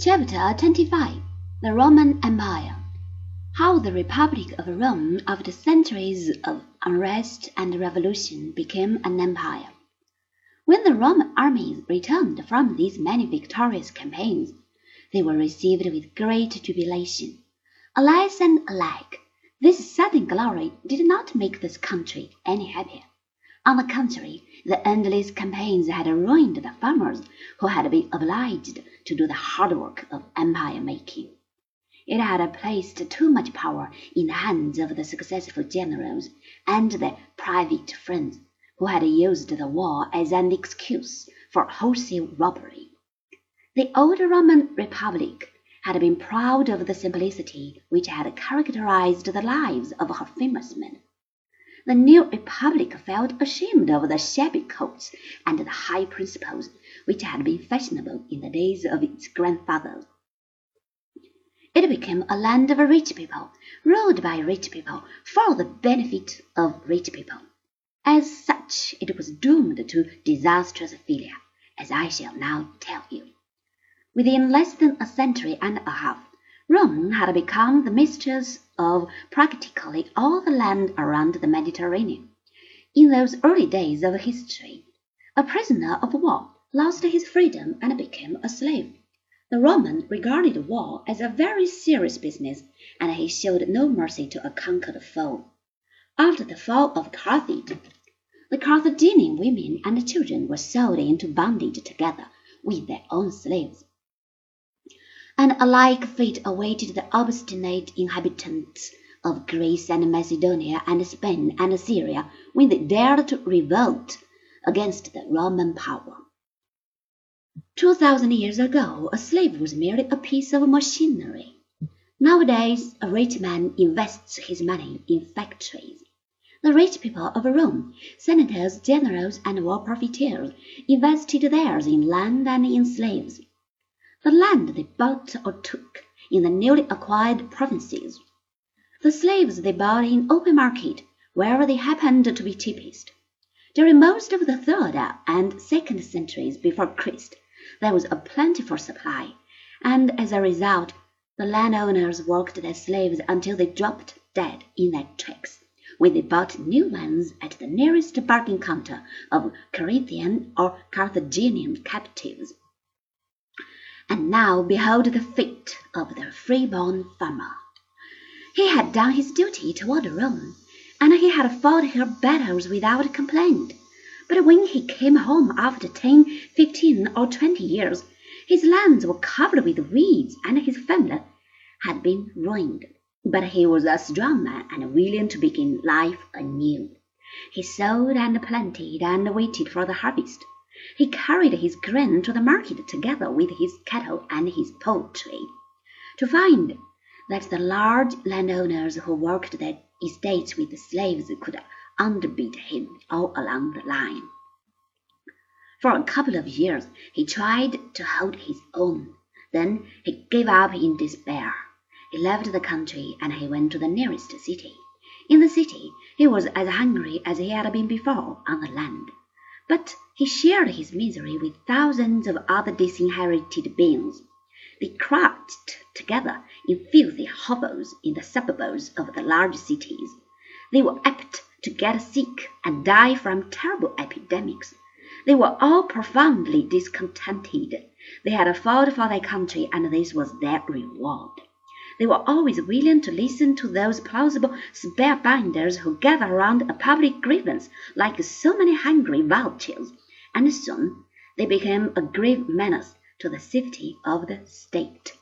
Chapter 25 The Roman Empire How the Republic of Rome, after centuries of unrest and revolution, became an empire. When the Roman armies returned from these many victorious campaigns, they were received with great jubilation. Alas and alack! This sudden glory did not make this country any happier. On the contrary, the endless campaigns had ruined the farmers who had been obliged to do the hard work of empire making. It had placed too much power in the hands of the successful generals and their private friends, who had used the war as an excuse for wholesale robbery. The old Roman Republic had been proud of the simplicity which had characterized the lives of her famous men. The new republic felt ashamed of the shabby coats and the high principles which had been fashionable in the days of its grandfathers. It became a land of rich people, ruled by rich people, for the benefit of rich people. As such, it was doomed to disastrous failure, as I shall now tell you. Within less than a century and a half, Rome had become the mistress of practically all the land around the Mediterranean. In those early days of history, a prisoner of war lost his freedom and became a slave. The Roman regarded war as a very serious business, and he showed no mercy to a conquered foe. After the fall of Carthage, the Carthaginian women and children were sold into bondage together with their own slaves and a like fate awaited the obstinate inhabitants of Greece and Macedonia and Spain and Syria when they dared to revolt against the Roman power. Two thousand years ago, a slave was merely a piece of machinery. Nowadays, a rich man invests his money in factories. The rich people of Rome, senators, generals, and war profiteers, invested theirs in land and in slaves the land they bought or took in the newly acquired provinces, the slaves they bought in open market wherever they happened to be cheapest. During most of the third and second centuries before Christ, there was a plentiful supply, and as a result, the landowners worked their slaves until they dropped dead in their tracks when they bought new lands at the nearest bargain counter of Corinthian or Carthaginian captives. And now behold the fate of the free-born farmer. He had done his duty toward Rome, and he had fought her battles without complaint. But when he came home after ten, fifteen, or twenty years, his lands were covered with weeds, and his family had been ruined. But he was a strong man and willing to begin life anew. He sowed and planted and waited for the harvest. He carried his grain to the market together with his cattle and his poultry, to find that the large landowners who worked their estates with slaves could underbid him all along the line. For a couple of years he tried to hold his own. Then he gave up in despair. He left the country and he went to the nearest city. In the city he was as hungry as he had been before on the land. But he shared his misery with thousands of other disinherited beings. They crouched together in filthy hovels in the suburbs of the large cities. They were apt to get sick and die from terrible epidemics. They were all profoundly discontented. They had fought for their country, and this was their reward. They were always willing to listen to those plausible spellbinders who gather round a public grievance like so many hungry vultures, and soon they became a grave menace to the safety of the state.